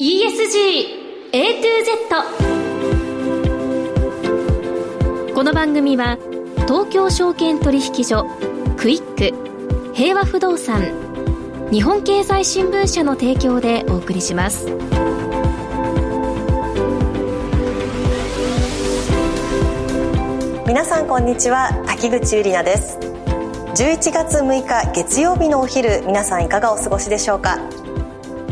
ESG A to Z この番組は東京証券取引所クイック平和不動産日本経済新聞社の提供でお送りします。皆さんこんにちは滝口ゆりなです。11月6日月曜日のお昼皆さんいかがお過ごしでしょうか？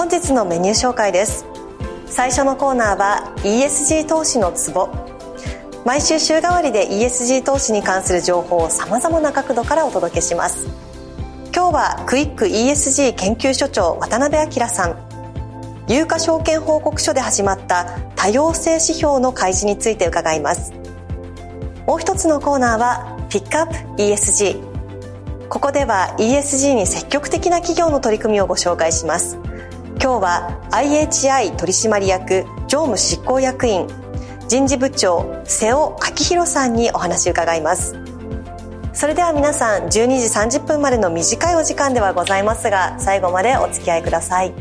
本日のメニュー紹介です。最初のコーナーは ESG 投資のツボ。毎週週替わりで ESG 投資に関する情報をさまざまな角度からお届けします。今日はクイック ESG 研究所長渡辺明さん。有価証券報告書で始まった多様性指標の開示について伺います。もう一つのコーナーはピックアップ ESG ここでは ESG に積極的な企業の取り組みをご紹介します。今日は IHI 取締役常務執行役員人事部長瀬尾明宏さんにお話伺いますそれでは皆さん12時30分までの短いお時間ではございますが最後までお付き合いください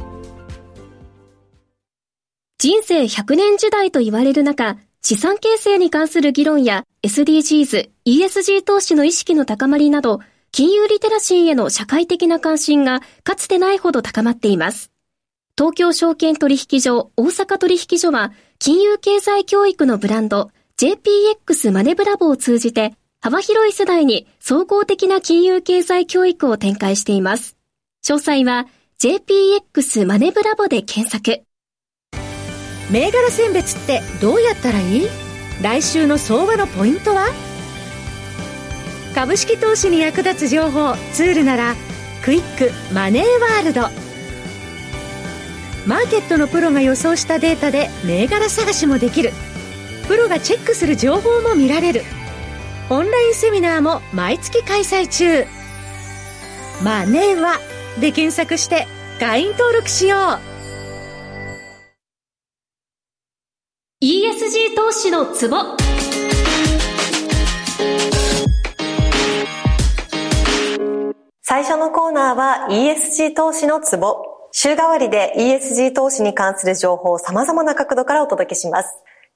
人生100年時代と言われる中資産形成に関する議論や SDGs、ESG 投資の意識の高まりなど、金融リテラシーへの社会的な関心がかつてないほど高まっています。東京証券取引所、大阪取引所は、金融経済教育のブランド、JPX マネブラボを通じて、幅広い世代に総合的な金融経済教育を展開しています。詳細は JPX マネブラボで検索。銘柄選別ってどうやったらいい？来週の相場のポイントは？株式投資に役立つ情報ツールならクイックマネーワールドマーケットのプロが予想したデータで銘柄探しもできる。プロがチェックする情報も見られる。オンラインセミナーも毎月開催中。マネーはで検索して会員登録しよう。ESG 投資のツボ。最初のコーナーは ESG 投資のツボ週替わりで ESG 投資に関する情報を様々な角度からお届けします。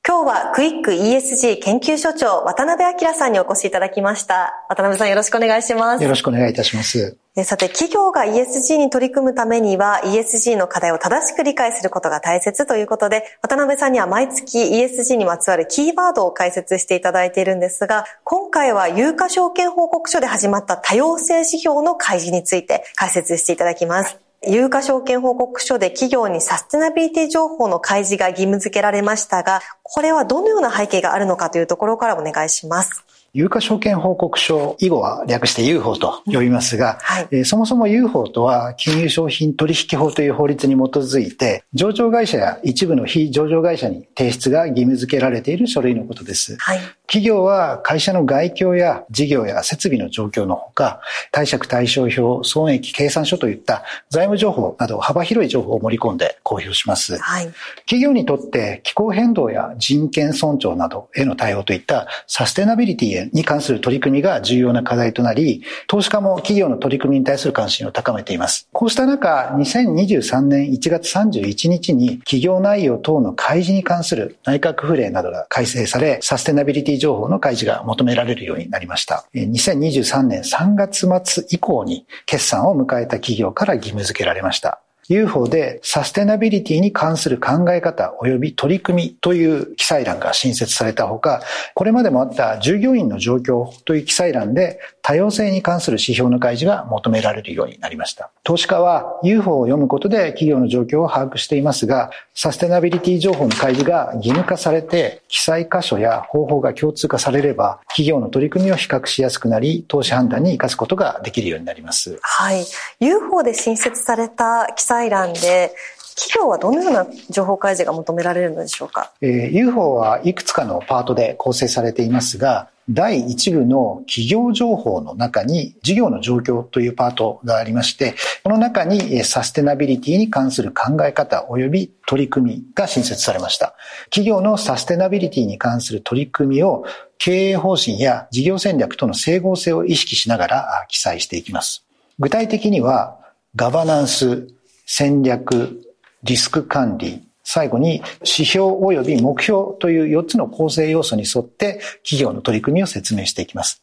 今日はクイック ESG 研究所長渡辺明さんにお越しいただきました。渡辺さんよろしくお願いします。よろしくお願いいたします。さて、企業が ESG に取り組むためには ESG の課題を正しく理解することが大切ということで、渡辺さんには毎月 ESG にまつわるキーワードを解説していただいているんですが、今回は有価証券報告書で始まった多様性指標の開示について解説していただきます。有価証券報告書で企業にサステナビリティ情報の開示が義務付けられましたが、これはどのような背景があるのかというところからお願いします。有価証券報告書、以後は略して UFO と呼びますが、はい、えー、そもそも UFO とは金融商品取引法という法律に基づいて、上場会社や一部の非上場会社に提出が義務付けられている書類のことです。はい、企業は会社の外況や事業や設備の状況のほか、貸借対照表、損益計算書といった財務情報など幅広い情報を盛り込んで公表します。はい、企業にとって気候変動や人権尊重などへの対応といったサステナビリティへに関する取り組みが重要な課題となり、投資家も企業の取り組みに対する関心を高めています。こうした中、2023年1月31日に企業内容等の開示に関する内閣府令などが改正され、サステナビリティ情報の開示が求められるようになりました。2023年3月末以降に決算を迎えた企業から義務付けられました。UFO でサステナビリティに関する考え方及び取り組みという記載欄が新設されたほか、これまでもあった従業員の状況という記載欄で多様性に関する指標の開示が求められるようになりました。投資家は UFO を読むことで企業の状況を把握していますが、サステナビリティ情報の開示が義務化されて、記載箇所や方法が共通化されれば、企業の取り組みを比較しやすくなり、投資判断に生かすことができるようになります。はい。UFO で新設された記載欄で、企業はどのような情報開示が求められるのでしょうか、えー、UFO はいくつかのパートで構成されていますが、第一部の企業情報の中に事業の状況というパートがありまして、この中にサステナビリティに関する考え方及び取り組みが新設されました。企業のサステナビリティに関する取り組みを経営方針や事業戦略との整合性を意識しながら記載していきます。具体的には、ガバナンス、戦略、リスク管理、最後に指標及び目標という4つの構成要素に沿って企業の取り組みを説明していきます。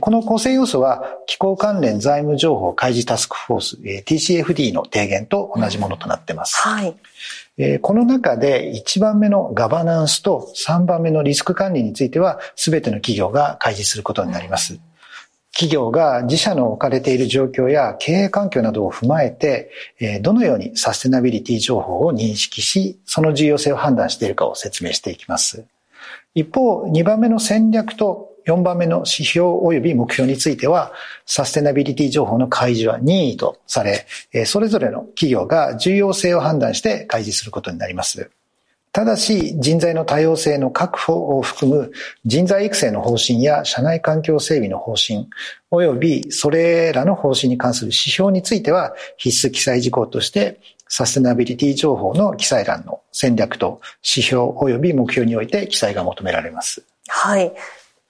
この構成要素は気候関連財務情報開示タスクフォース TCFD の提言と同じものとなっています。はい。この中で1番目のガバナンスと3番目のリスク管理については全ての企業が開示することになります。企業が自社の置かれている状況や経営環境などを踏まえて、どのようにサステナビリティ情報を認識し、その重要性を判断しているかを説明していきます。一方、2番目の戦略と4番目の指標及び目標については、サステナビリティ情報の開示は任意とされ、それぞれの企業が重要性を判断して開示することになります。ただし、人材の多様性の確保を含む人材育成の方針や社内環境整備の方針、及びそれらの方針に関する指標については必須記載事項としてサステナビリティ情報の記載欄の戦略と指標及び目標において記載が求められます。はい。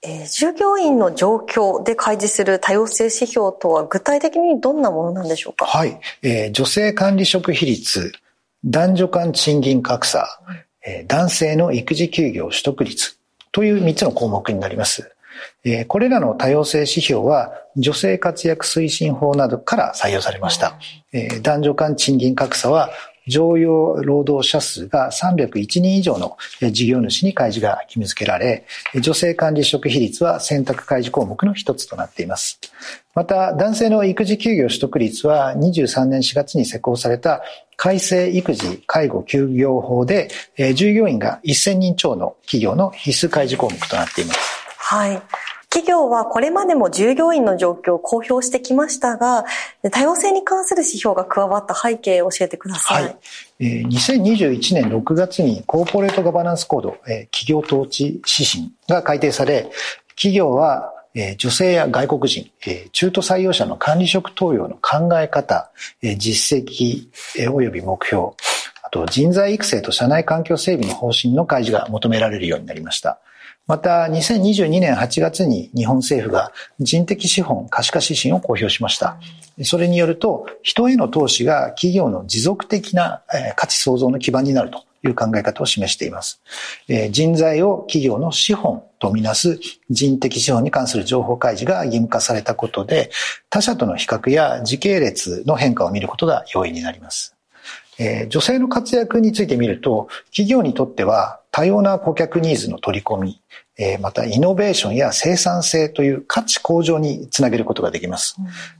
えー、従業員の状況で開示する多様性指標とは具体的にどんなものなんでしょうか？はい。えー、女性管理職比率、男女間賃金格差、男性の育児休業取得率という3つの項目になります。これらの多様性指標は女性活躍推進法などから採用されました。男女間賃金格差は常用労働者数が301人以上の事業主に開示が義務付けられ、女性管理職比率は選択開示項目の一つとなっています。また、男性の育児休業取得率は23年4月に施行された改正育児介護休業法で、従業員が1000人超の企業の必須開示項目となっています。はい。企業はこれまでも従業員の状況を公表してきましたが、多様性に関する指標が加わった背景を教えてください。はい。2021年6月にコーポレートガバナンスコード、企業統治指針が改定され、企業は女性や外国人、中途採用者の管理職登用の考え方、実績及び目標、あと人材育成と社内環境整備の方針の開示が求められるようになりました。また、2022年8月に日本政府が人的資本可視化指針を公表しました。それによると、人への投資が企業の持続的な価値創造の基盤になるという考え方を示しています。人材を企業の資本とみなす人的資本に関する情報開示が義務化されたことで、他社との比較や時系列の変化を見ることが容易になります。女性の活躍について見ると、企業にとっては多様な顧客ニーズの取り込み、またイノベーションや生産性という価値向上につなげることができます。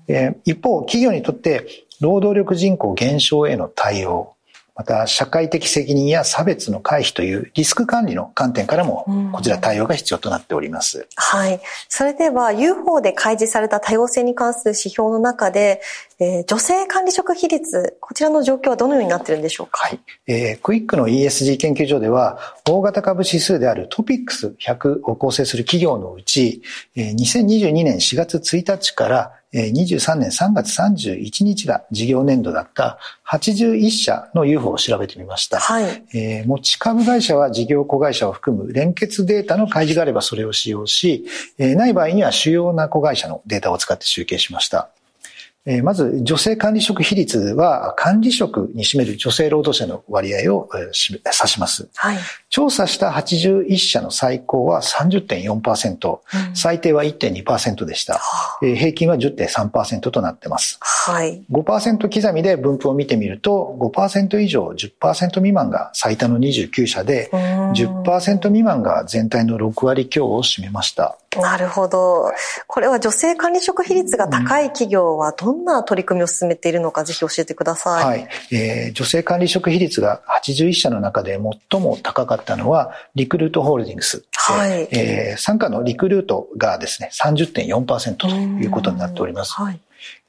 うん、一方、企業にとって労働力人口減少への対応、また社会的責任や差別の回避というリスク管理の観点からもこちら対応が必要となっております。うん、はい。それでは UFO で開示された多様性に関する指標の中で、えー、女性管理職比率、こちらの状況はどのようになっているんでしょうか？はい。えー、クイックの ESG 研究所では、大型株指数であるトピックス100を構成する企業のうち、えー、2022年4月1日から23年3月31日が事業年度だった81社の UFO を調べてみました。はい。えー、持ち株会社は事業子会社を含む連結データの開示があればそれを使用し、えー、ない場合には主要な子会社のデータを使って集計しました。まず、女性管理職比率は、管理職に占める女性労働者の割合を指します。はい、調査した81社の最高は30.4%、うん、最低は1.2%でした。平均は10.3%となっています。はい、5%刻みで分布を見てみると、5%以上10%未満が最多の29社で、10%未満が全体の6割強を占めました。なるほど。これは女性管理職比率が高い企業はどんな取り組みを進めているのか、ぜひ教えてください。はい。えー、女性管理職比率が81社の中で最も高かったのは、リクルートホールディングス。はい。えー、参加のリクルートがですね、30.4%ということになっております。はい。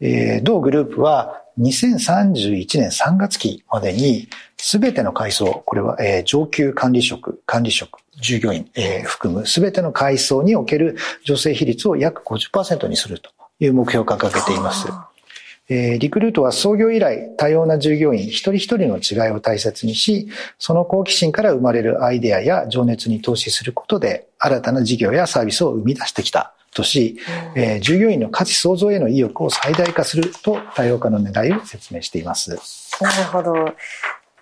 えー、同グループは2031年3月期までに、すべての階層、これは、えー、上級管理職、管理職、従業員、えー、含むすべての階層における女性比率を約50%にするという目標を掲げています。えー、リクルートは創業以来多様な従業員一人一人の違いを大切にし、その好奇心から生まれるアイデアや情熱に投資することで新たな事業やサービスを生み出してきたとし、えー、従業員の価値創造への意欲を最大化すると多様化の狙いを説明しています。なるほど。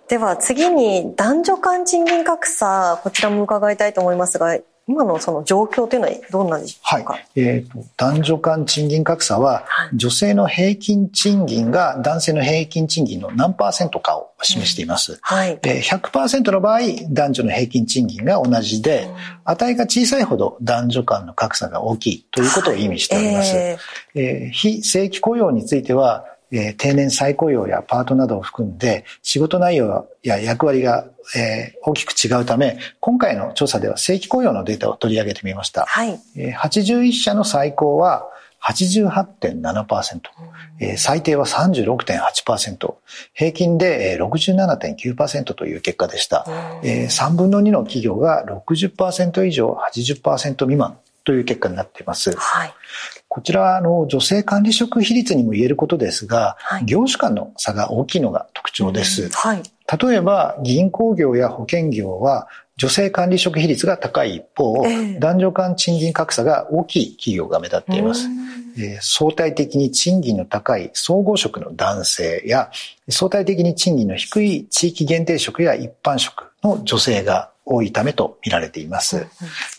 では次に男女間賃金格差、こちらも伺いたいと思いますが、今のその状況というのはどうなんでしょうか、はい、えーと、男女間賃金格差は、はい、女性の平均賃金が男性の平均賃金の何パーセントかを示しています。うん。はい、で100%の場合、男女の平均賃金が同じで、うん、値が小さいほど男女間の格差が大きいということを意味しております。はい、えー、えー、非正規雇用については、えー、定年再雇用やパートなどを含んで仕事内容や役割が、えー、大きく違うため、今回の調査では正規雇用のデータを取り上げてみました。はい。えー、81社の最高は88.7%、えー、最低は36.8%、平均で67.9%という結果でした。えー、3分の2の企業が60%以上80%未満という結果になっています。はい。こちらはあの女性管理職比率にも言えることですが、はい、業種間の差が大きいのが特徴です。うん、はい、例えば銀行業や保険業は女性管理職比率が高い一方、えー、男女間賃金格差が大きい企業が目立っています。えー、相対的に賃金の高い総合職の男性や相対的に賃金の低い地域限定職や一般職の女性が多いためと見られています。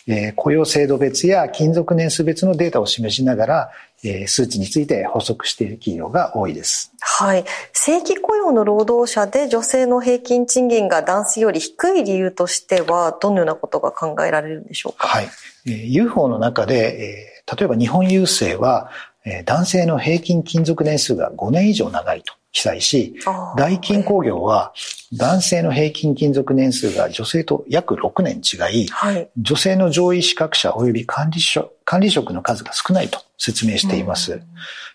えー、雇用制度別や勤続年数別のデータを示しながら、えー、数値について補足している企業が多いです。はい。正規雇用の労働者で女性の平均賃金が男性より低い理由としては、どのようなことが考えられるんでしょうか？はい。えー、UFO の中で、えー、例えば日本郵政は、えー、男性の平均勤続年数が5年以上長いと。記載し、大金工業は男性の平均勤続年数が女性と約6年違い、はい、女性の上位資格者及び管理職管理職の数が少ないと説明しています。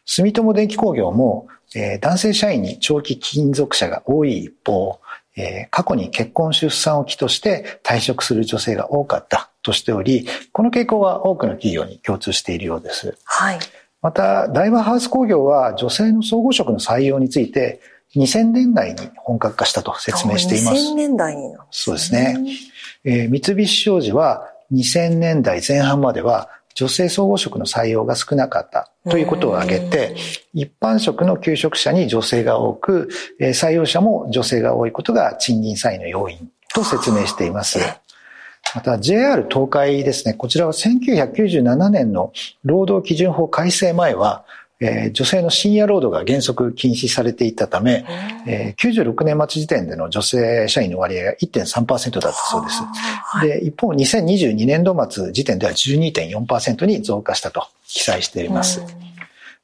住友電機工業も、えー、男性社員に長期勤続者が多い一方、えー、過去に結婚出産を機として退職する女性が多かったとしており、この傾向は多くの企業に共通しているようです。はい。また、ダイワハウス工業は女性の総合職の採用について2000年代に本格化したと説明しています。2000年代にそうですね。えー、三菱商事は2000年代前半までは女性総合職の採用が少なかったということを挙げて、一般職の求職者に女性が多く、採用者も女性が多いことが賃金差異の要因と説明しています。また JR 東海ですね、こちらは1997年の労働基準法改正前は、えー、女性の深夜労働が原則禁止されていたため、えー、96年末時点での女性社員の割合が1.3%だったそうです。はい、で一方、2022年度末時点では12.4%に増加したと記載しています。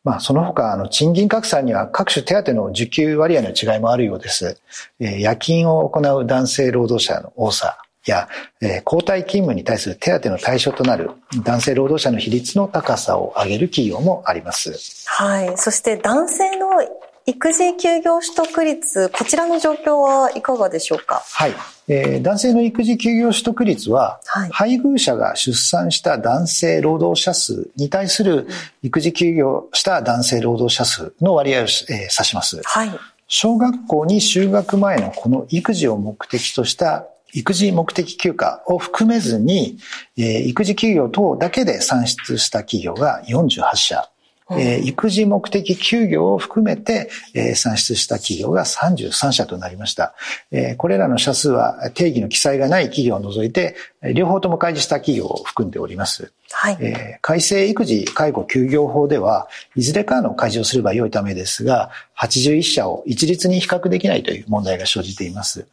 まあ、その他、あの、賃金格差には各種手当の受給割合の違いもあるようです。えー、夜勤を行う男性労働者の多さ、や、えー、交代勤務に対する手当の対象となる男性労働者の比率の高さを上げる企業もあります。はい。そして男性の育児休業取得率、こちらの状況はいかがでしょうか？はい。えー、男性の育児休業取得率は、はい、配偶者が出産した男性労働者数に対する育児休業した男性労働者数の割合を、えー、指します。はい。小学校に就学前のこの育児を目的とした育児目的休暇を含めずに、えー、育児休業等だけで算出した企業が48社、えー、育児目的休業を含めて、えー、算出した企業が33社となりました、えー。これらの社数は定義の記載がない企業を除いて、両方とも開示した企業を含んでおります。はいえー、改正育児介護休業法では、いずれかの開示をすればよいためですが、81社を一律に比較できないという問題が生じています。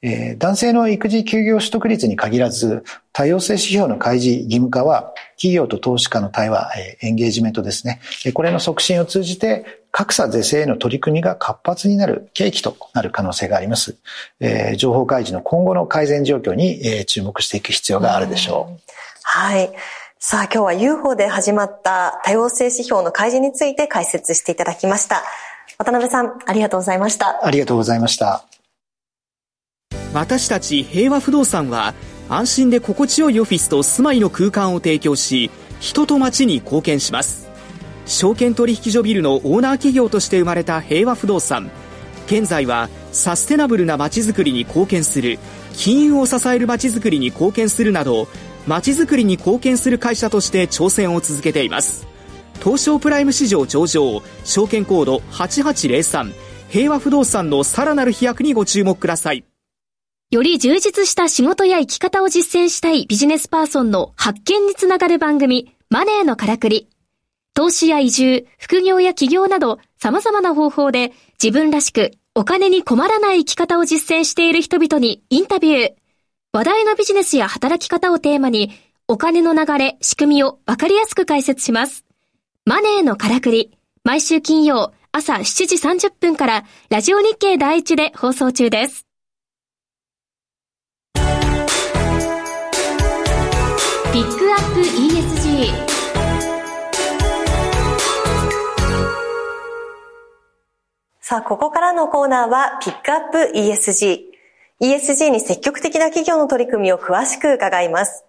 えー、男性の育児休業取得率に限らず、多様性指標の開示義務化は、企業と投資家の対話、えー、エンゲージメントですね。これの促進を通じて、格差是正への取り組みが活発になる契機となる可能性があります。えー、情報開示の今後の改善状況に、えー、注目していく必要があるでしょう。うはい。さあ今日は UFO で始まった多様性指標の開示について解説していただきました。渡辺さん、ありがとうございました。ありがとうございました。私たち平和不動産は、安心で心地よいオフィスと住まいの空間を提供し、人と街に貢献します。証券取引所ビルのオーナー企業として生まれた平和不動産。現在はサステナブルな街づくりに貢献する、金融を支える街づくりに貢献するなど、街づくりに貢献する会社として挑戦を続けています。東証プライム市場上場、証券コード8803、平和不動産のさらなる飛躍にご注目ください。より充実した仕事や生き方を実践したいビジネスパーソンの発見につながる番組、マネーのからくり。投資や移住、副業や起業など様々な方法で自分らしくお金に困らない生き方を実践している人々にインタビュー。話題のビジネスや働き方をテーマにお金の流れ、仕組みをわかりやすく解説します。マネーのからくり。毎週金曜朝7時30分からラジオ日経第一で放送中です。ピックアップ ESG さあ、ここからのコーナーは、ピックアップ ESG。ESG に積極的な企業の取り組みを詳しく伺います。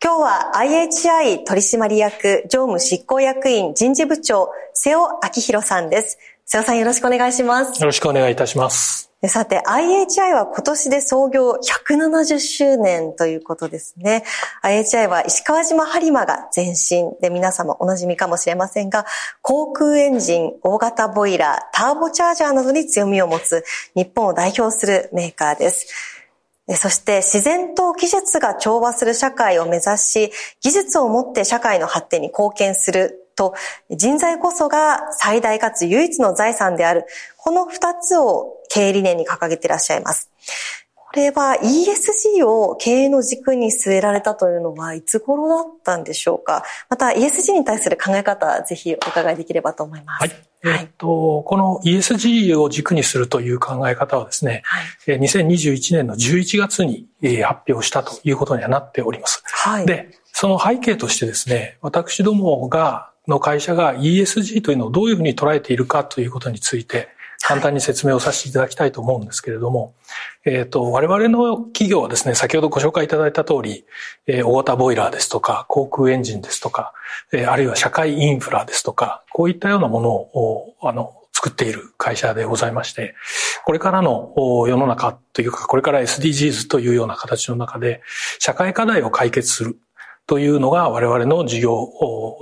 今日は IHI 取締役常務執行役員人事部長、瀬尾明宏さんです。瀬尾さんよろしくお願いします。よろしくお願いいたします。さて、IHI は今年で創業170周年ということですね。IHI は石川島播磨が前身で皆様おなじみかもしれませんが、航空エンジン、大型ボイラー、ターボチャージャーなどに強みを持つ日本を代表するメーカーです。そして自然と技術が調和する社会を目指し、技術を持って社会の発展に貢献すると、人材こそが最大かつ唯一の財産である。この二つを経営理念に掲げていらっしゃいます。これは ESG を経営の軸に据えられたというのはいつ頃だったんでしょうかまた ESG に対する考え方、ぜひお伺いできればと思います。はい。えっと、この ESG を軸にするという考え方はですね、はい、2021年の11月に発表したということにはなっております。はい、で、その背景としてですね、私どもがの会社が ESG というのをどういうふうに捉えているかということについて、簡単に説明をさせていただきたいと思うんですけれども、えっ、ー、と、我々の企業はですね、先ほどご紹介いただいた通り、えー、大型ボイラーですとか、航空エンジンですとか、えー、あるいは社会インフラですとか、こういったようなものを、あの、作っている会社でございまして、これからの世の中というか、これから SDGs というような形の中で、社会課題を解決する。というのが我々の事業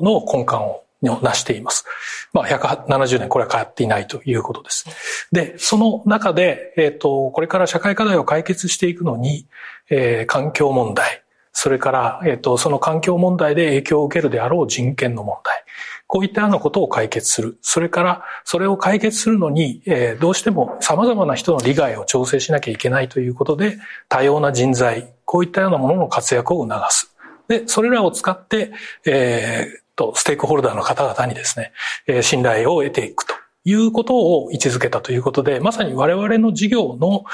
の根幹を成しています。まあ、170年これは変わっていないということです。で、その中で、えっ、ー、と、これから社会課題を解決していくのに、えー、環境問題、それから、えっ、ー、と、その環境問題で影響を受けるであろう人権の問題、こういったようなことを解決する。それから、それを解決するのに、えー、どうしても様々な人の利害を調整しなきゃいけないということで、多様な人材、こういったようなものの活躍を促す。で、それらを使って、えー、と、ステークホルダーの方々にですね、えー、信頼を得ていくということを位置づけたということで、まさに我々の事業の、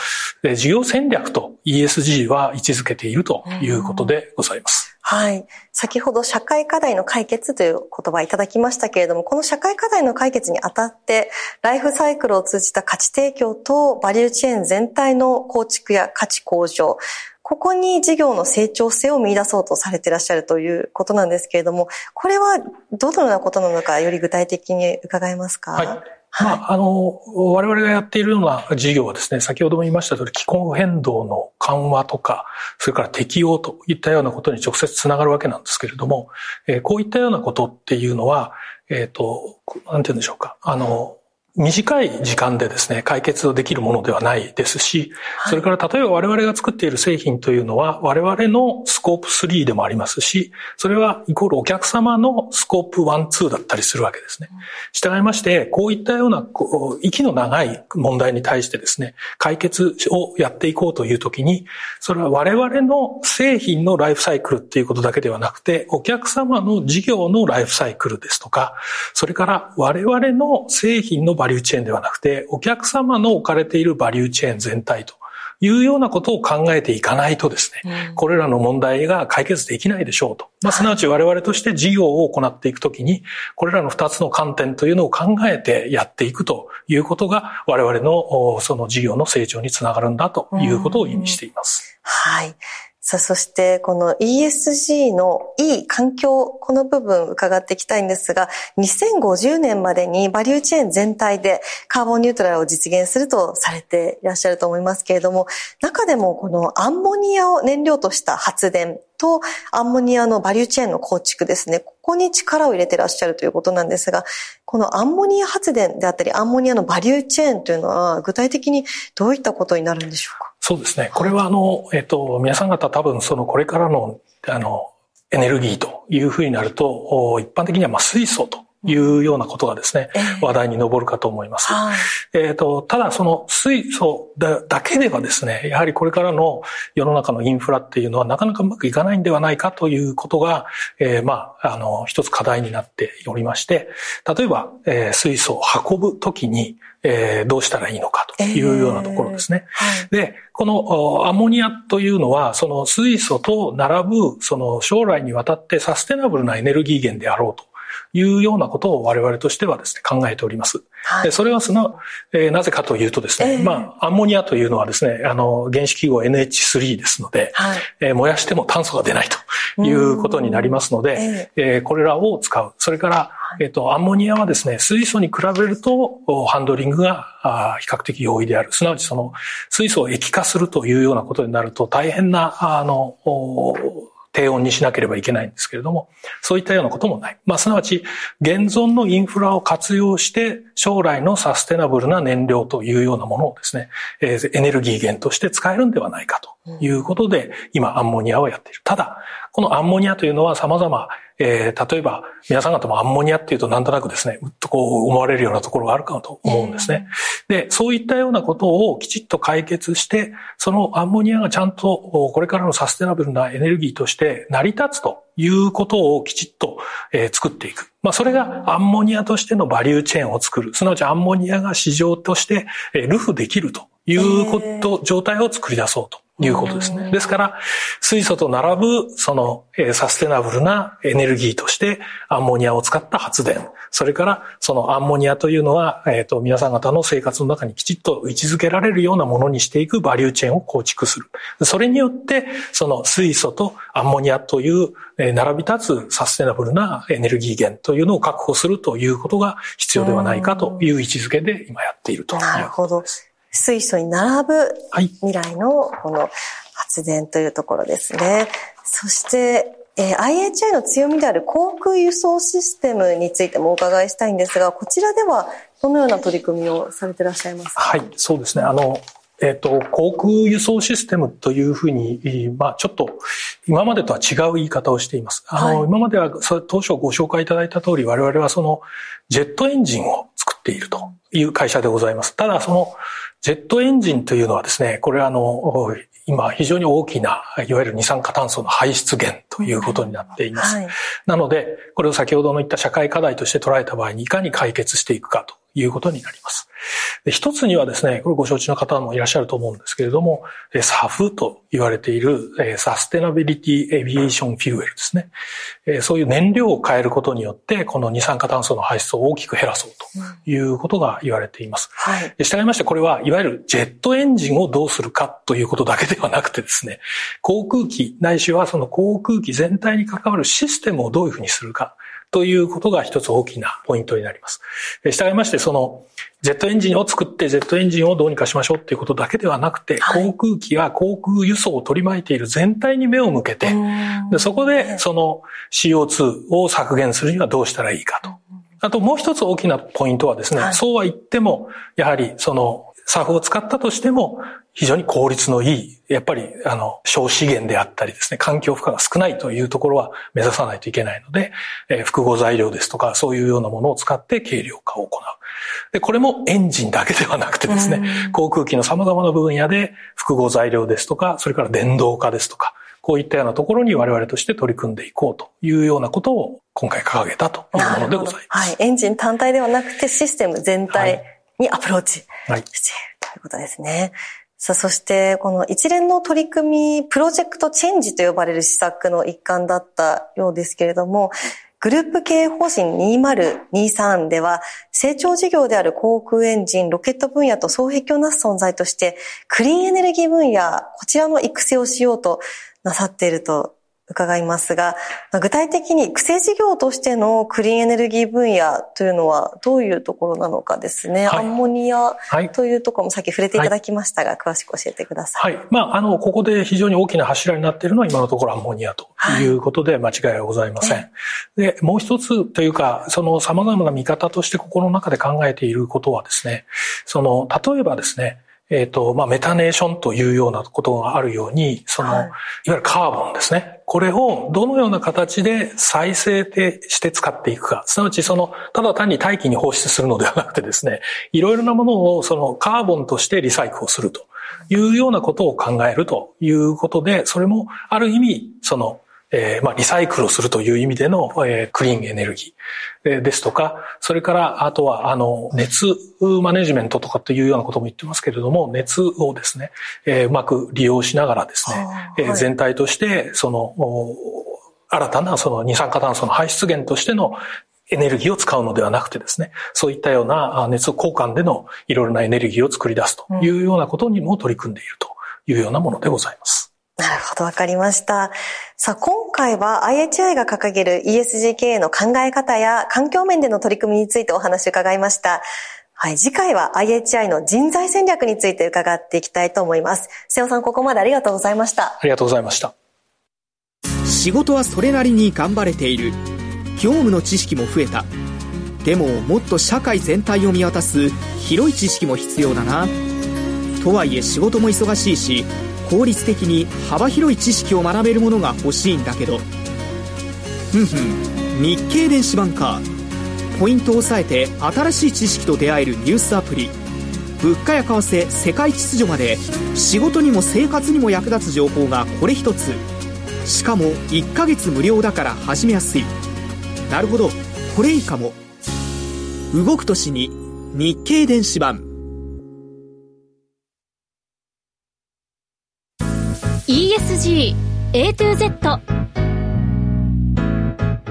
えー、事業戦略と ESG は位置づけているということでございます。はい。先ほど社会課題の解決という言葉いただきましたけれども、この社会課題の解決にあたって、ライフサイクルを通じた価値提供とバリューチェーン全体の構築や価値向上、ここに事業の成長性を見出そうとされていらっしゃるということなんですけれども、これはどのようなことなのか、より具体的に伺えますか？はい。まあ、あの、我々がやっているような事業はですね、先ほども言いました通り、気候変動の緩和とか、それから適応といったようなことに直接つながるわけなんですけれども、えー、こういったようなことっていうのは、えっ、ー、と、なんて言うんでしょうか。あの、短い時間でですね、解決できるものではないですし、それから例えば我々が作っている製品というのは我々のスコープ3でもありますし、それはイコールお客様のスコープ1、2だったりするわけですね。従いまして、こういったような息の長い問題に対してですね、解決をやっていこうというときに、それは我々の製品のライフサイクルっていうことだけではなくて、お客様の事業のライフサイクルですとか、それから我々の製品のバリューチェーンではなくて、お客様の置かれているバリューチェーン全体というようなことを考えていかないとですね、これらの問題が解決できないでしょうと。まあ、すなわち我々として事業を行っていくときに、これらの二つの観点というのを考えてやっていくということが、我々のその事業の成長につながるんだということを意味しています。はい。さあ、そしてこの ESG のいい環境、この部分伺っていきたいんですが、2050年までにバリューチェーン全体でカーボンニュートラルを実現するとされていらっしゃると思いますけれども、中でもこのアンモニアを燃料とした発電とアンモニアのバリューチェーンの構築ですね。ここに力を入れてらっしゃるということなんですが、このアンモニア発電であったり、アンモニアのバリューチェーンというのは、具体的にどういったことになるんでしょうか？そうですね。これはあの、えっと、皆さん方多分そのこれからの、あの、エネルギーというふうになると、一般的にはまあ水素というようなことがですね、話題に上るかと思います。えっ、と、ただその水素だけではですね、やはりこれからの世の中のインフラっていうのはなかなかうまくいかないんではないかということが、えー、まあ、あの、一つ課題になっておりまして、例えば、えー、水素を運ぶときに、えー、どうしたらいいのかというようなところですね。えーはい、で、このアンモニアというのは、その水素と並ぶ、その将来にわたってサステナブルなエネルギー源であろうと。いうようなことを我々としてはですね、考えております。はい、それはその、えー、なぜかというとですね、えー、まあ、アンモニアというのはですね、あの、原子記号 NH3 ですので、はい、えー、燃やしても炭素が出ないということになりますので、えー、えー、これらを使う。それから、えっ、と、アンモニアはですね、水素に比べると、ハンドリングが比較的容易である。すなわちその、水素を液化するというようなことになると、大変な、あの、低温にしなければいけないんですけれども、そういったようなこともない。まあ、すなわち、現存のインフラを活用して、将来のサステナブルな燃料というようなものをですねえ、エネルギー源として使えるんではないかということで、今、アンモニアをやっている。ただ、このアンモニアというのは様々えー、例えば、皆さん方もアンモニアっていうとなんとなくですね、うっとこう思われるようなところがあるかと思うんですね。で、そういったようなことをきちっと解決して、そのアンモニアがちゃんとこれからのサステナブルなエネルギーとして成り立つということをきちっと、えー、作っていく。まあ、それがアンモニアとしてのバリューチェーンを作る。すなわちアンモニアが市場として、えー、ルフできるということ、状態を作り出そうと。いうことですね。ですから、水素と並ぶ、その、えサステナブルなエネルギーとして、アンモニアを使った発電。それから、そのアンモニアというのは、えっ、ー、と、皆さん方の生活の中にきちっと位置づけられるようなものにしていくバリューチェーンを構築する。それによって、その水素とアンモニアという、え並び立つサステナブルなエネルギー源というのを確保するということが必要ではないかという位置づけで今やっているということです。なるほど。水素に並ぶ未来のこの発電というところですね。はい、そして、えー、IHI の強みである航空輸送システムについてもお伺いしたいんですが、こちらではどのような取り組みをされていらっしゃいますか？はい、そうですね。あの、えっ、ー、と、航空輸送システムというふうに、まあちょっと今までとは違う言い方をしています。あの、はい、今までは当初ご紹介いただいた通り我々はそのジェットエンジンを作っているという会社でございます。ただそのジェットエンジンというのはですね、これはあの、今非常に大きな、いわゆる二酸化炭素の排出源ということになっています。はい、なので、これを先ほどの言った社会課題として捉えた場合にいかに解決していくかということになります。で一つにはですね、これご承知の方もいらっしゃると思うんですけれども、SAF と言われている sustainability aviation fuel ですね。そういう燃料を変えることによって、この二酸化炭素の排出を大きく減らそうということが言われています。はい、従いまして、これはいわゆるジェットエンジンをどうするかということだけではなくてですね、航空機ないしはその航空機全体に関わるシステムをどういうふうにするか。ということが一つ大きなポイントになります。従いまして、その、ジェットエンジンを作ってジェットエンジンをどうにかしましょうっていうことだけではなくて、航空機や航空輸送を取り巻いている全体に目を向けて、でそこでその CO2 を削減するにはどうしたらいいかと。あともう一つ大きなポイントはですね、そうは言っても、やはりそのサーフを使ったとしても、非常に効率のいい、やっぱり、あの、小資源であったりですね、環境負荷が少ないというところは目指さないといけないので、えー、複合材料ですとか、そういうようなものを使って軽量化を行う。で、これもエンジンだけではなくてですね、航空機の様々な分野で複合材料ですとか、それから電動化ですとか、こういったようなところに我々として取り組んでいこうというようなことを今回掲げたというものでございます。はい。エンジン単体ではなくてシステム全体にアプローチしているということですね。さあ、そして、この一連の取り組み、プロジェクトチェンジと呼ばれる施策の一環だったようですけれども、グループ経営方針2023では、成長事業である航空エンジン、ロケット分野と双璧をなす存在として、クリーンエネルギー分野、こちらの育成をしようとなさっていると伺いますが、具体的に育成事業としてのクリーンエネルギー分野というのはどういうところなのかですね。はい、アンモニアというところもさっき触れていただきましたが、はい、詳しく教えてください。はい。まあ、あの、ここで非常に大きな柱になっているのは今のところアンモニアということで間違いはございません。はい、で、もう一つというか、その様々な見方としてここの中で考えていることはですね、その、例えばですね、えっ、ー、と、まあ、メタネーションというようなことがあるように、その、はい、いわゆるカーボンですね。これをどのような形で再生して使っていくか。すなわち、その、ただ単に大気に放出するのではなくてですね、いろいろなものをそのカーボンとしてリサイクルをするというようなことを考えるということで、それもある意味、その、えー、まあ、リサイクルをするという意味での、えー、クリーンエネルギーですとか、それから、あとは、あの、熱マネジメントとかというようなことも言ってますけれども、熱をですね、えー、うまく利用しながらですね、えー、全体として、その、新たなその二酸化炭素の排出源としてのエネルギーを使うのではなくてですね、そういったような熱交換でのいろいろなエネルギーを作り出すというようなことにも取り組んでいるというようなものでございます。なるほど、わかりました。さあ、今回は IHI が掲げる ESG 経営の考え方や環境面での取り組みについてお話を伺いました。はい、次回は IHI の人材戦略について伺っていきたいと思います。瀬尾さん、ここまでありがとうございました。ありがとうございました。仕事はそれなりに頑張れている。業務の知識も増えた。でも、もっと社会全体を見渡す広い知識も必要だな。とはいえ仕事も忙しいし、効率的に幅広い知識を学べるものが欲しいんだけど。ふんふん。日経電子版か。ポイントを押さえて新しい知識と出会えるニュースアプリ。物価や為替世界秩序まで。仕事にも生活にも役立つ情報がこれ一つ。しかも1ヶ月無料だから始めやすい。なるほど。これいいかも。動く年に日経電子版。A to Z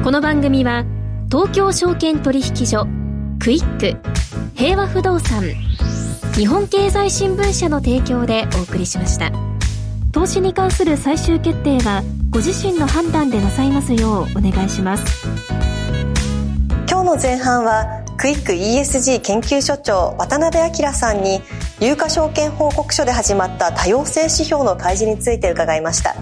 この番組は東京証券取引所クイック平和不動産日本経済新聞社の提供でお送りしました。投資に関する最終決定はご自身の判断でなさいますようお願いします。今日の前半はクイック ESG 研究所長渡辺明さんに有価証券報告書で始まった多様性指標の開示について伺いました。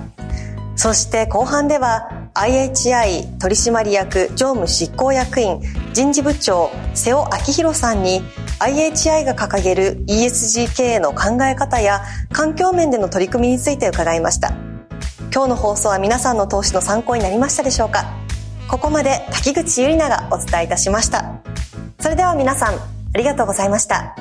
そして後半では IHI 取締役常務執行役員人事部長瀬尾明宏さんに IHI が掲げる ESG 経営の考え方や環境面での取り組みについて伺いました。今日の放送は皆さんの投資の参考になりましたでしょうか？ここまで滝口ゆりながお伝えいたしました。それでは皆さんありがとうございました。